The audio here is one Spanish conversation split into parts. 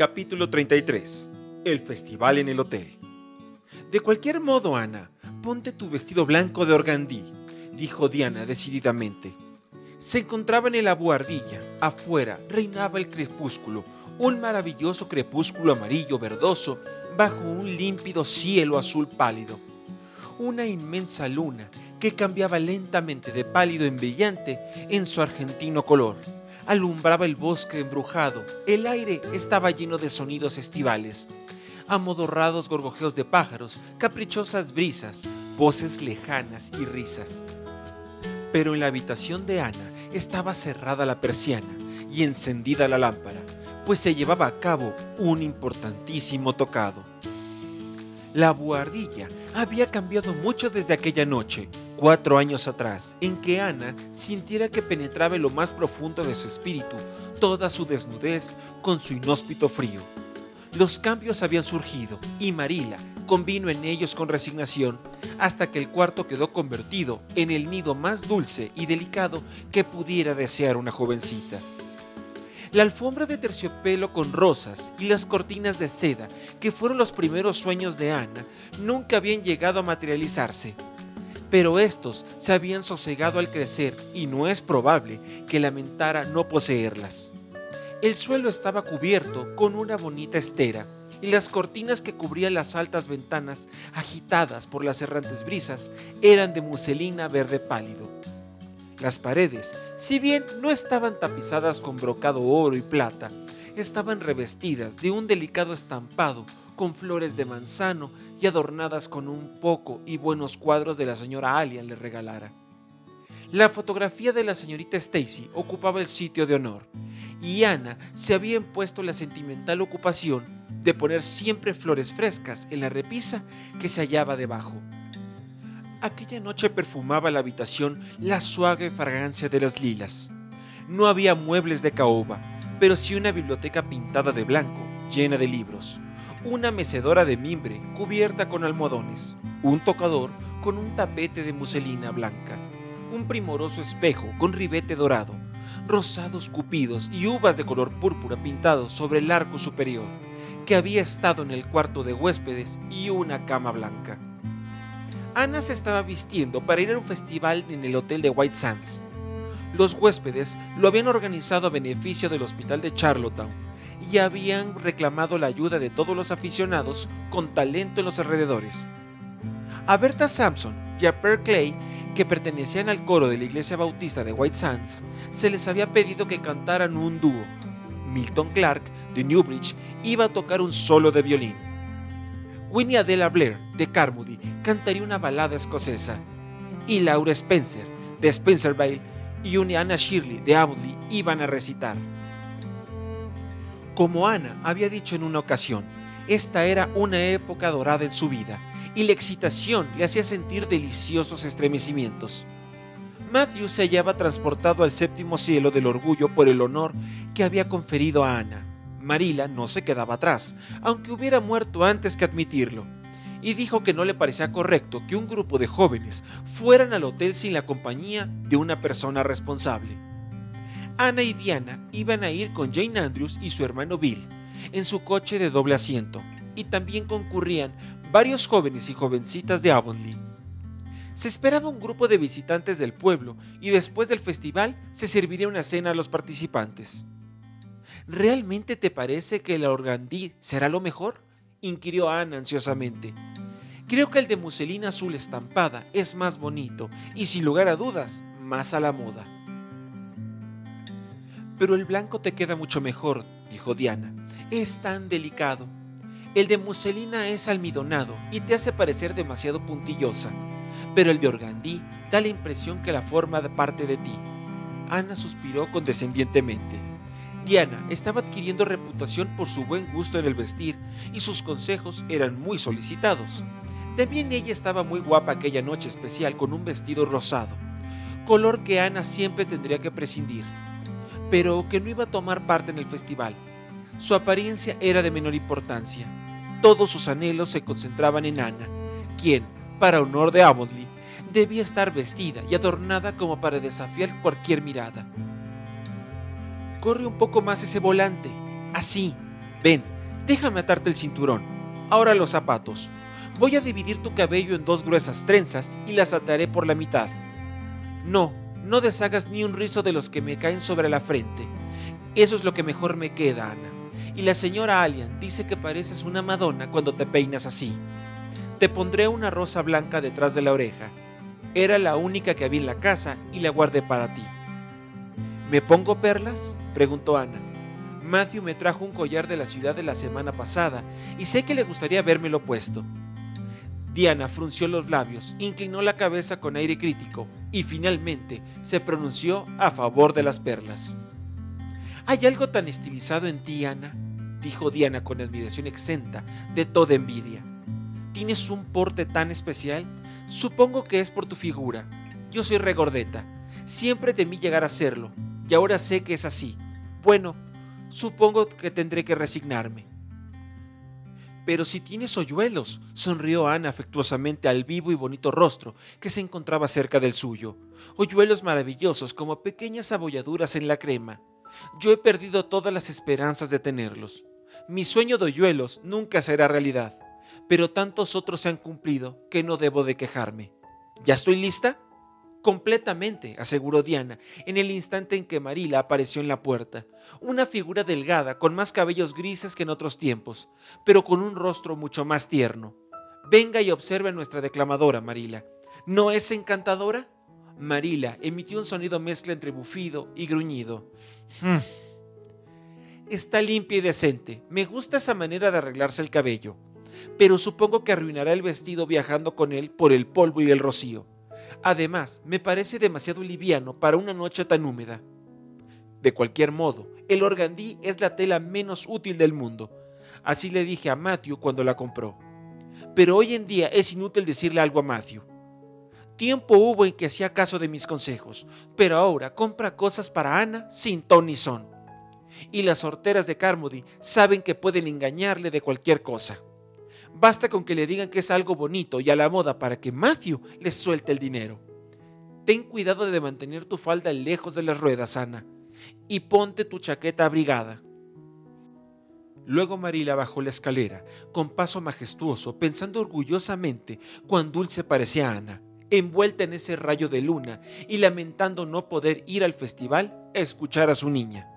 Capítulo 33. El festival en el hotel. De cualquier modo, Ana, ponte tu vestido blanco de organdí, dijo Diana decididamente. Se encontraban en la buhardilla. Afuera reinaba el crepúsculo, un maravilloso crepúsculo amarillo verdoso bajo un límpido cielo azul pálido. Una inmensa luna que cambiaba lentamente de pálido en brillante en su argentino color alumbraba el bosque embrujado. El aire estaba lleno de sonidos estivales, amodorrados gorgojeos de pájaros, caprichosas brisas, voces lejanas y risas. Pero en la habitación de Ana estaba cerrada la persiana y encendida la lámpara, pues se llevaba a cabo un importantísimo tocado. La buhardilla había cambiado mucho desde aquella noche, cuatro años atrás, en que Ana sintiera que penetraba en lo más profundo de su espíritu toda su desnudez con su inhóspito frío. Los cambios habían surgido y Marila convino en ellos con resignación hasta que el cuarto quedó convertido en el nido más dulce y delicado que pudiera desear una jovencita. La alfombra de terciopelo con rosas y las cortinas de seda, que fueron los primeros sueños de Ana, nunca habían llegado a materializarse. Pero estos se habían sosegado al crecer y no es probable que lamentara no poseerlas. El suelo estaba cubierto con una bonita estera y las cortinas que cubrían las altas ventanas, agitadas por las errantes brisas, eran de muselina verde pálido. Las paredes, si bien no estaban tapizadas con brocado oro y plata, estaban revestidas de un delicado estampado con flores de manzano y adornadas con un poco y buenos cuadros de la señora Alian le regalara. La fotografía de la señorita Stacy ocupaba el sitio de honor, y Ana se había impuesto la sentimental ocupación de poner siempre flores frescas en la repisa que se hallaba debajo. Aquella noche perfumaba la habitación la suave fragancia de las lilas. No había muebles de caoba, pero sí una biblioteca pintada de blanco, llena de libros, una mecedora de mimbre cubierta con almohadones, un tocador con un tapete de muselina blanca, un primoroso espejo con ribete dorado, rosados cupidos y uvas de color púrpura pintados sobre el arco superior, que había estado en el cuarto de huéspedes y una cama blanca. Ana se estaba vistiendo para ir a un festival en el hotel de White Sands. Los huéspedes lo habían organizado a beneficio del hospital de Charlottetown y habían reclamado la ayuda de todos los aficionados con talento en los alrededores. A Berta Sampson y a Per Clay, que pertenecían al coro de la iglesia bautista de White Sands, se les había pedido que cantaran un dúo. Milton Clark, de Newbridge, iba a tocar un solo de violín Winnie Adela Blair, de Carmody, cantaría una balada escocesa, y Laura Spencer, de Spencerville, y Anna Shirley, de Audley, iban a recitar. Como Anna había dicho en una ocasión, esta era una época dorada en su vida, y la excitación le hacía sentir deliciosos estremecimientos. Matthew se hallaba transportado al séptimo cielo del orgullo por el honor que había conferido a Ana Marila no se quedaba atrás, aunque hubiera muerto antes que admitirlo, y dijo que no le parecía correcto que un grupo de jóvenes fueran al hotel sin la compañía de una persona responsable. Ana y Diana iban a ir con Jane Andrews y su hermano Bill en su coche de doble asiento, y también concurrían varios jóvenes y jovencitas de Avonlea. Se esperaba un grupo de visitantes del pueblo y después del festival se serviría una cena a los participantes. ¿Realmente te parece que el organdí será lo mejor? inquirió Ana ansiosamente. Creo que el de muselina azul estampada es más bonito y sin lugar a dudas, más a la moda. Pero el blanco te queda mucho mejor, dijo Diana. Es tan delicado. El de muselina es almidonado y te hace parecer demasiado puntillosa, pero el de organdí da la impresión que la forma parte de ti. Ana suspiró condescendientemente. Diana estaba adquiriendo reputación por su buen gusto en el vestir y sus consejos eran muy solicitados. También ella estaba muy guapa aquella noche especial con un vestido rosado, color que Ana siempre tendría que prescindir, pero que no iba a tomar parte en el festival. Su apariencia era de menor importancia. Todos sus anhelos se concentraban en Ana, quien, para honor de Avonlea, debía estar vestida y adornada como para desafiar cualquier mirada. Corre un poco más ese volante. Así. Ven, déjame atarte el cinturón. Ahora los zapatos. Voy a dividir tu cabello en dos gruesas trenzas y las ataré por la mitad. No, no deshagas ni un rizo de los que me caen sobre la frente. Eso es lo que mejor me queda, Ana. Y la señora Allian dice que pareces una Madonna cuando te peinas así. Te pondré una rosa blanca detrás de la oreja. Era la única que había en la casa y la guardé para ti. ¿Me pongo perlas? preguntó Ana. Matthew me trajo un collar de la ciudad de la semana pasada y sé que le gustaría lo puesto. Diana frunció los labios, inclinó la cabeza con aire crítico y finalmente se pronunció a favor de las perlas. ¿Hay algo tan estilizado en ti, Ana? dijo Diana con admiración exenta de toda envidia. ¿Tienes un porte tan especial? Supongo que es por tu figura. Yo soy regordeta. Siempre temí llegar a serlo, y ahora sé que es así. Bueno, supongo que tendré que resignarme. Pero si tienes hoyuelos, sonrió Ana afectuosamente al vivo y bonito rostro que se encontraba cerca del suyo. Hoyuelos maravillosos como pequeñas abolladuras en la crema. Yo he perdido todas las esperanzas de tenerlos. Mi sueño de hoyuelos nunca será realidad, pero tantos otros se han cumplido que no debo de quejarme. ¿Ya estoy lista? Completamente, aseguró Diana, en el instante en que Marila apareció en la puerta, una figura delgada, con más cabellos grises que en otros tiempos, pero con un rostro mucho más tierno. Venga y observe a nuestra declamadora, Marila. ¿No es encantadora? Marila emitió un sonido mezcla entre bufido y gruñido. Hmm. Está limpia y decente. Me gusta esa manera de arreglarse el cabello. Pero supongo que arruinará el vestido viajando con él por el polvo y el rocío. Además, me parece demasiado liviano para una noche tan húmeda. De cualquier modo, el organdí es la tela menos útil del mundo. Así le dije a Matthew cuando la compró. Pero hoy en día es inútil decirle algo a Matthew. Tiempo hubo en que hacía caso de mis consejos, pero ahora compra cosas para Ana sin ton ni son. Y las sorteras de Carmody saben que pueden engañarle de cualquier cosa. Basta con que le digan que es algo bonito y a la moda para que Matthew les suelte el dinero. Ten cuidado de mantener tu falda lejos de las ruedas, Ana, y ponte tu chaqueta abrigada. Luego Marila bajó la escalera, con paso majestuoso, pensando orgullosamente cuán dulce parecía Ana, envuelta en ese rayo de luna y lamentando no poder ir al festival a escuchar a su niña.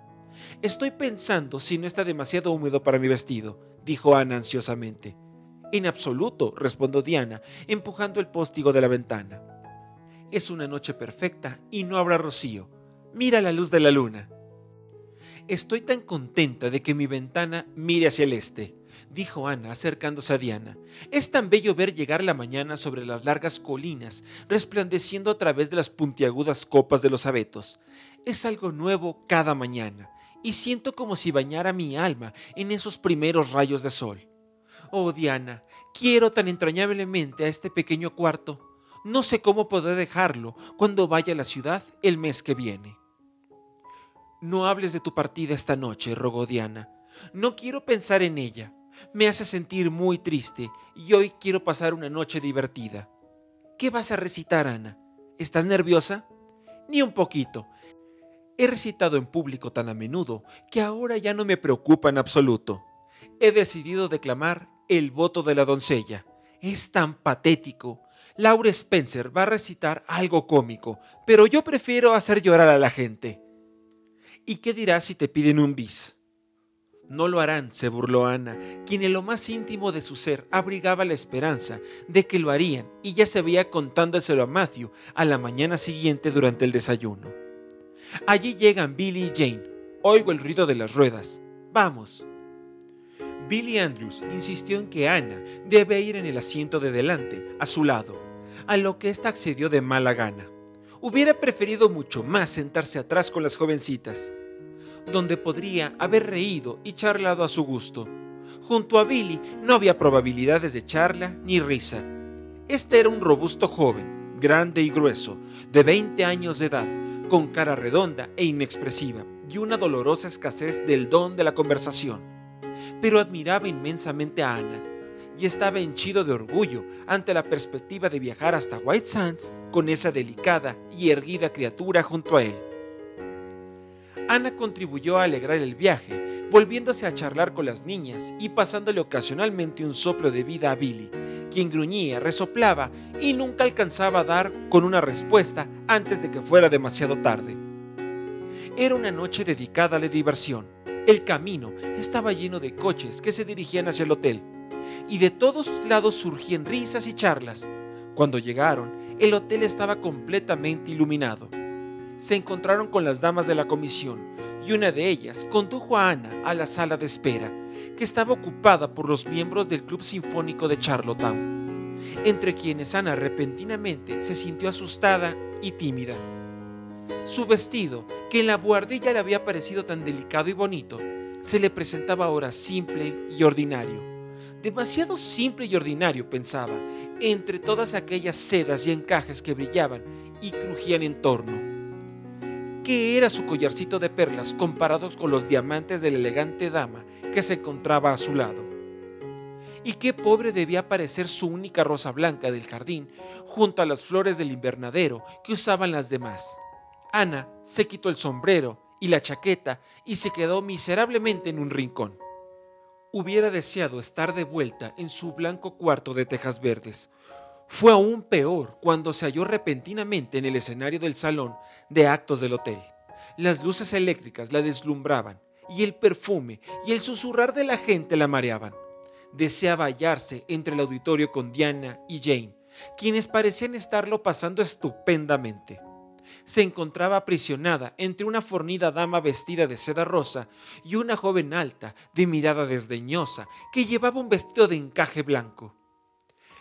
Estoy pensando si no está demasiado húmedo para mi vestido, dijo Ana ansiosamente. En absoluto, respondió Diana, empujando el póstigo de la ventana. Es una noche perfecta y no habrá rocío. Mira la luz de la luna. Estoy tan contenta de que mi ventana mire hacia el este, dijo Ana acercándose a Diana. Es tan bello ver llegar la mañana sobre las largas colinas, resplandeciendo a través de las puntiagudas copas de los abetos. Es algo nuevo cada mañana, y siento como si bañara mi alma en esos primeros rayos de sol. Oh, Diana, quiero tan entrañablemente a este pequeño cuarto. No sé cómo podré dejarlo cuando vaya a la ciudad el mes que viene. No hables de tu partida esta noche, rogó Diana. No quiero pensar en ella. Me hace sentir muy triste y hoy quiero pasar una noche divertida. ¿Qué vas a recitar, Ana? ¿Estás nerviosa? Ni un poquito. He recitado en público tan a menudo que ahora ya no me preocupa en absoluto. He decidido declamar el voto de la doncella. Es tan patético. Laura Spencer va a recitar algo cómico, pero yo prefiero hacer llorar a la gente. ¿Y qué dirás si te piden un bis? No lo harán, se burló Ana, quien en lo más íntimo de su ser abrigaba la esperanza de que lo harían y ya se veía contándoselo a Matthew a la mañana siguiente durante el desayuno. Allí llegan Billy y Jane. Oigo el ruido de las ruedas. Vamos. Billy Andrews insistió en que Ana debe ir en el asiento de delante, a su lado, a lo que ésta accedió de mala gana. Hubiera preferido mucho más sentarse atrás con las jovencitas, donde podría haber reído y charlado a su gusto. Junto a Billy no había probabilidades de charla ni risa. Este era un robusto joven, grande y grueso, de 20 años de edad, con cara redonda e inexpresiva y una dolorosa escasez del don de la conversación pero admiraba inmensamente a Ana y estaba henchido de orgullo ante la perspectiva de viajar hasta White Sands con esa delicada y erguida criatura junto a él. Ana contribuyó a alegrar el viaje, volviéndose a charlar con las niñas y pasándole ocasionalmente un soplo de vida a Billy, quien gruñía, resoplaba y nunca alcanzaba a dar con una respuesta antes de que fuera demasiado tarde. Era una noche dedicada a la diversión. El camino estaba lleno de coches que se dirigían hacia el hotel, y de todos lados surgían risas y charlas. Cuando llegaron, el hotel estaba completamente iluminado. Se encontraron con las damas de la comisión, y una de ellas condujo a Ana a la sala de espera, que estaba ocupada por los miembros del Club Sinfónico de Charlottetown, entre quienes Ana repentinamente se sintió asustada y tímida. Su vestido, que en la buhardilla le había parecido tan delicado y bonito, se le presentaba ahora simple y ordinario. Demasiado simple y ordinario, pensaba, entre todas aquellas sedas y encajes que brillaban y crujían en torno. ¿Qué era su collarcito de perlas comparados con los diamantes de la elegante dama que se encontraba a su lado? Y qué pobre debía parecer su única rosa blanca del jardín junto a las flores del invernadero que usaban las demás. Ana se quitó el sombrero y la chaqueta y se quedó miserablemente en un rincón. Hubiera deseado estar de vuelta en su blanco cuarto de tejas verdes. Fue aún peor cuando se halló repentinamente en el escenario del salón de actos del hotel. Las luces eléctricas la deslumbraban y el perfume y el susurrar de la gente la mareaban. Deseaba hallarse entre el auditorio con Diana y Jane, quienes parecían estarlo pasando estupendamente se encontraba aprisionada entre una fornida dama vestida de seda rosa y una joven alta, de mirada desdeñosa, que llevaba un vestido de encaje blanco.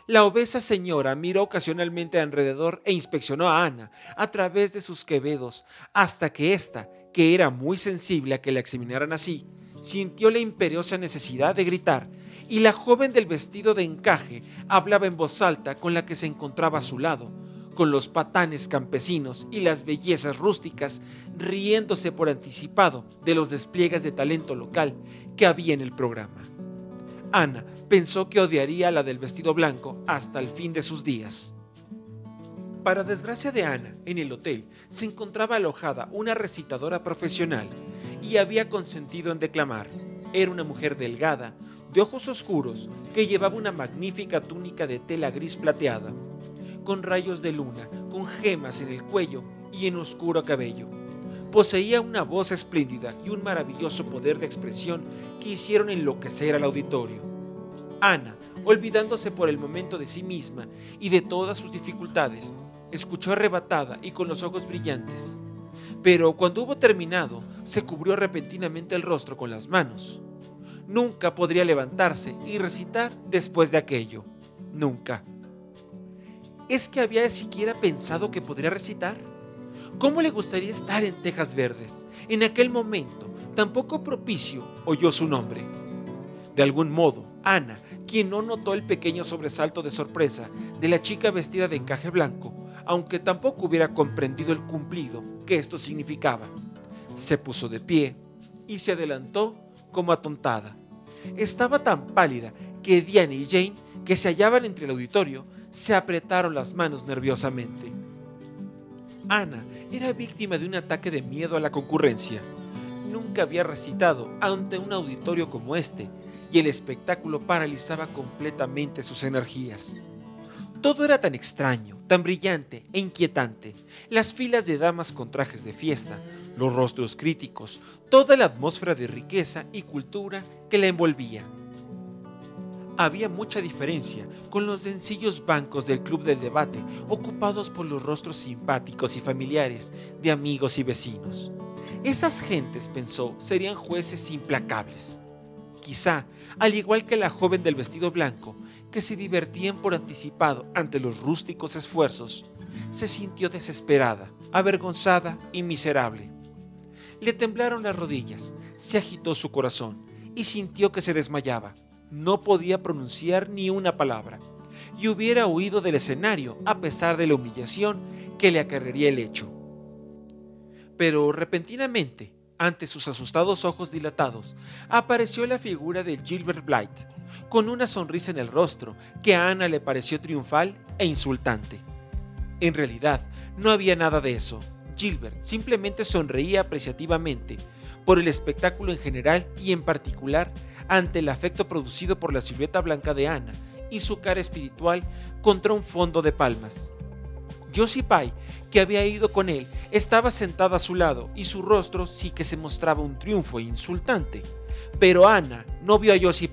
La obesa señora miró ocasionalmente alrededor e inspeccionó a Ana a través de sus quevedos, hasta que ésta, que era muy sensible a que la examinaran así, sintió la imperiosa necesidad de gritar, y la joven del vestido de encaje hablaba en voz alta con la que se encontraba a su lado, con los patanes campesinos y las bellezas rústicas, riéndose por anticipado de los despliegues de talento local que había en el programa. Ana pensó que odiaría a la del vestido blanco hasta el fin de sus días. Para desgracia de Ana, en el hotel se encontraba alojada una recitadora profesional y había consentido en declamar. Era una mujer delgada, de ojos oscuros, que llevaba una magnífica túnica de tela gris plateada con rayos de luna, con gemas en el cuello y en oscuro cabello. Poseía una voz espléndida y un maravilloso poder de expresión que hicieron enloquecer al auditorio. Ana, olvidándose por el momento de sí misma y de todas sus dificultades, escuchó arrebatada y con los ojos brillantes. Pero cuando hubo terminado, se cubrió repentinamente el rostro con las manos. Nunca podría levantarse y recitar después de aquello. Nunca es que había siquiera pensado que podría recitar. ¿Cómo le gustaría estar en Tejas Verdes? En aquel momento, tan poco propicio, oyó su nombre. De algún modo, Ana, quien no notó el pequeño sobresalto de sorpresa de la chica vestida de encaje blanco, aunque tampoco hubiera comprendido el cumplido que esto significaba, se puso de pie y se adelantó como atontada. Estaba tan pálida que Diana y Jane, que se hallaban entre el auditorio, se apretaron las manos nerviosamente. Ana era víctima de un ataque de miedo a la concurrencia. Nunca había recitado ante un auditorio como este y el espectáculo paralizaba completamente sus energías. Todo era tan extraño, tan brillante e inquietante. Las filas de damas con trajes de fiesta, los rostros críticos, toda la atmósfera de riqueza y cultura que la envolvía había mucha diferencia con los sencillos bancos del club del debate ocupados por los rostros simpáticos y familiares de amigos y vecinos. Esas gentes, pensó, serían jueces implacables. Quizá, al igual que la joven del vestido blanco, que se divertían por anticipado ante los rústicos esfuerzos, se sintió desesperada, avergonzada y miserable. Le temblaron las rodillas, se agitó su corazón y sintió que se desmayaba no podía pronunciar ni una palabra y hubiera huido del escenario a pesar de la humillación que le acarrearía el hecho. Pero repentinamente, ante sus asustados ojos dilatados, apareció la figura de Gilbert Blight, con una sonrisa en el rostro que a Ana le pareció triunfal e insultante. En realidad, no había nada de eso. Gilbert simplemente sonreía apreciativamente por el espectáculo en general y en particular ante el afecto producido por la silueta blanca de Ana y su cara espiritual contra un fondo de palmas. Josie Pye, que había ido con él, estaba sentada a su lado y su rostro sí que se mostraba un triunfo insultante. Pero Ana no vio a Josie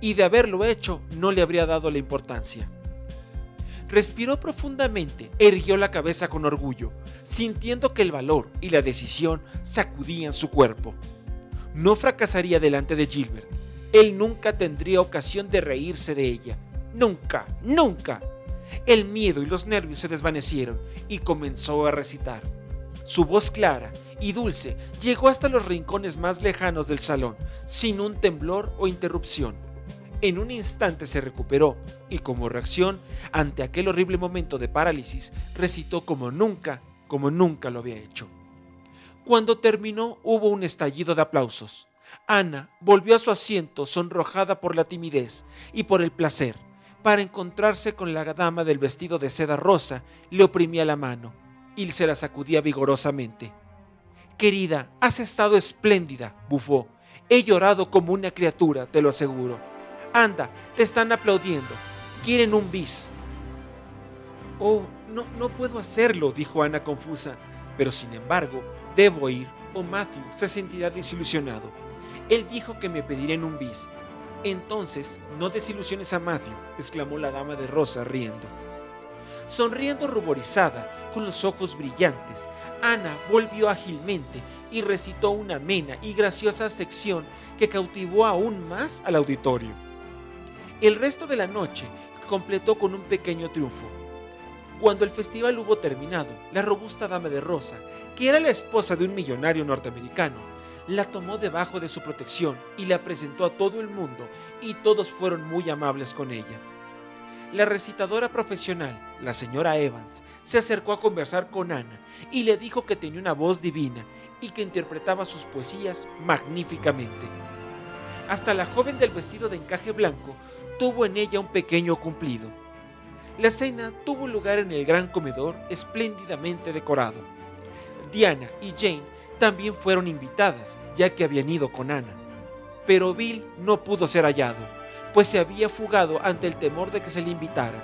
y de haberlo hecho no le habría dado la importancia. Respiró profundamente, erguió la cabeza con orgullo, sintiendo que el valor y la decisión sacudían su cuerpo. No fracasaría delante de Gilbert. Él nunca tendría ocasión de reírse de ella. Nunca, nunca. El miedo y los nervios se desvanecieron y comenzó a recitar. Su voz clara y dulce llegó hasta los rincones más lejanos del salón, sin un temblor o interrupción. En un instante se recuperó y como reacción ante aquel horrible momento de parálisis recitó como nunca, como nunca lo había hecho. Cuando terminó hubo un estallido de aplausos. Ana volvió a su asiento sonrojada por la timidez y por el placer. Para encontrarse con la dama del vestido de seda rosa, le oprimía la mano y se la sacudía vigorosamente. Querida, has estado espléndida, bufó. He llorado como una criatura, te lo aseguro. Anda, te están aplaudiendo. Quieren un bis. Oh, no, no puedo hacerlo, dijo Ana confusa. Pero sin embargo, debo ir o Matthew se sentirá desilusionado. Él dijo que me pedirían un bis. Entonces, no desilusiones a Matthew, exclamó la dama de rosa riendo. Sonriendo ruborizada, con los ojos brillantes, Ana volvió ágilmente y recitó una amena y graciosa sección que cautivó aún más al auditorio. El resto de la noche completó con un pequeño triunfo. Cuando el festival hubo terminado, la robusta dama de rosa, que era la esposa de un millonario norteamericano, la tomó debajo de su protección y la presentó a todo el mundo y todos fueron muy amables con ella. La recitadora profesional, la señora Evans, se acercó a conversar con Ana y le dijo que tenía una voz divina y que interpretaba sus poesías magníficamente. Hasta la joven del vestido de encaje blanco tuvo en ella un pequeño cumplido. La cena tuvo lugar en el gran comedor espléndidamente decorado. Diana y Jane también fueron invitadas, ya que habían ido con Ana. Pero Bill no pudo ser hallado, pues se había fugado ante el temor de que se le invitara.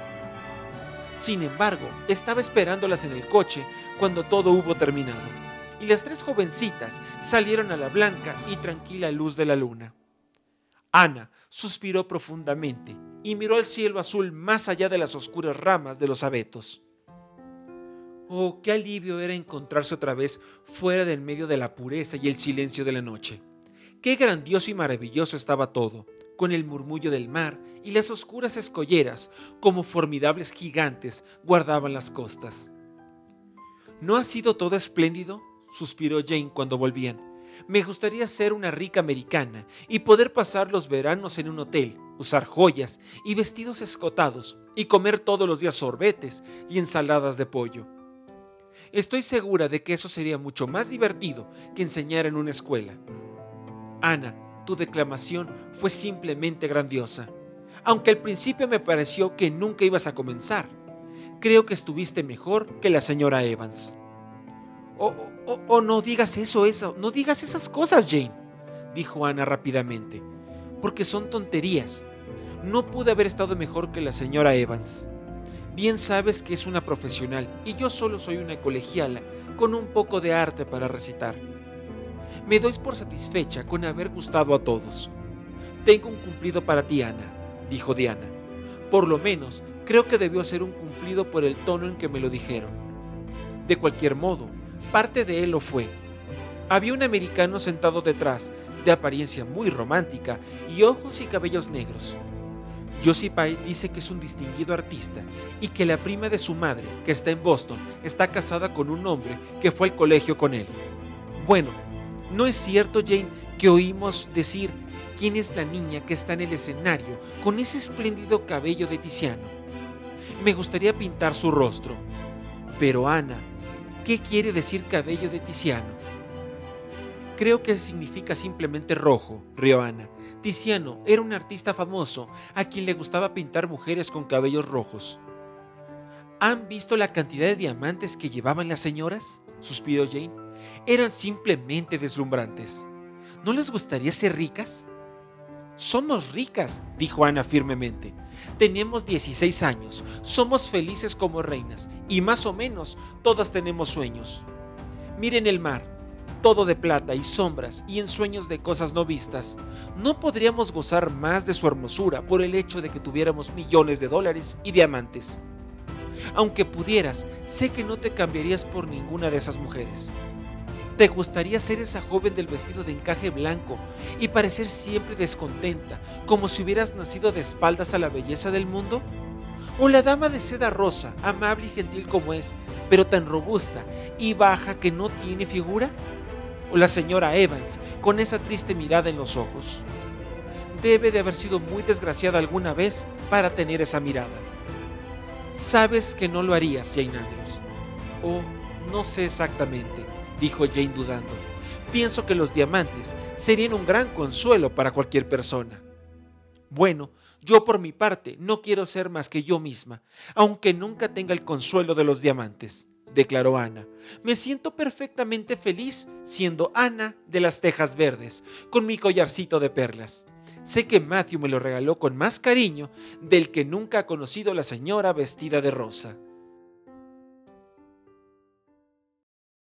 Sin embargo, estaba esperándolas en el coche cuando todo hubo terminado, y las tres jovencitas salieron a la blanca y tranquila luz de la luna. Ana suspiró profundamente y miró el cielo azul más allá de las oscuras ramas de los abetos. Oh, qué alivio era encontrarse otra vez fuera del medio de la pureza y el silencio de la noche. Qué grandioso y maravilloso estaba todo, con el murmullo del mar y las oscuras escolleras, como formidables gigantes, guardaban las costas. ¿No ha sido todo espléndido? suspiró Jane cuando volvían. Me gustaría ser una rica americana y poder pasar los veranos en un hotel, usar joyas y vestidos escotados y comer todos los días sorbetes y ensaladas de pollo. Estoy segura de que eso sería mucho más divertido que enseñar en una escuela. Ana, tu declamación fue simplemente grandiosa. Aunque al principio me pareció que nunca ibas a comenzar, creo que estuviste mejor que la señora Evans. Oh, oh, oh, no digas eso, eso, no digas esas cosas, Jane, dijo Ana rápidamente, porque son tonterías. No pude haber estado mejor que la señora Evans. Bien sabes que es una profesional y yo solo soy una colegiala con un poco de arte para recitar. Me doy por satisfecha con haber gustado a todos. Tengo un cumplido para ti, Ana, dijo Diana. Por lo menos, creo que debió ser un cumplido por el tono en que me lo dijeron. De cualquier modo, Parte de él lo fue. Había un americano sentado detrás, de apariencia muy romántica y ojos y cabellos negros. Josie Pye dice que es un distinguido artista y que la prima de su madre, que está en Boston, está casada con un hombre que fue al colegio con él. Bueno, ¿no es cierto, Jane, que oímos decir quién es la niña que está en el escenario con ese espléndido cabello de Tiziano? Me gustaría pintar su rostro. Pero Ana ¿Qué quiere decir cabello de Tiziano? Creo que significa simplemente rojo, rió Ana. Tiziano era un artista famoso a quien le gustaba pintar mujeres con cabellos rojos. ¿Han visto la cantidad de diamantes que llevaban las señoras? suspiró Jane. Eran simplemente deslumbrantes. ¿No les gustaría ser ricas? Somos ricas, dijo Ana firmemente. Tenemos 16 años, somos felices como reinas y más o menos todas tenemos sueños. Miren el mar, todo de plata y sombras y en sueños de cosas no vistas. No podríamos gozar más de su hermosura por el hecho de que tuviéramos millones de dólares y diamantes. Aunque pudieras, sé que no te cambiarías por ninguna de esas mujeres. ¿Te gustaría ser esa joven del vestido de encaje blanco y parecer siempre descontenta, como si hubieras nacido de espaldas a la belleza del mundo? ¿O la dama de seda rosa, amable y gentil como es, pero tan robusta y baja que no tiene figura? ¿O la señora Evans, con esa triste mirada en los ojos? Debe de haber sido muy desgraciada alguna vez para tener esa mirada. Sabes que no lo harías, Jane Andrews. O no sé exactamente dijo Jane dudando. Pienso que los diamantes serían un gran consuelo para cualquier persona. Bueno, yo por mi parte no quiero ser más que yo misma, aunque nunca tenga el consuelo de los diamantes, declaró Ana. Me siento perfectamente feliz siendo Ana de las Tejas Verdes, con mi collarcito de perlas. Sé que Matthew me lo regaló con más cariño del que nunca ha conocido la señora vestida de rosa.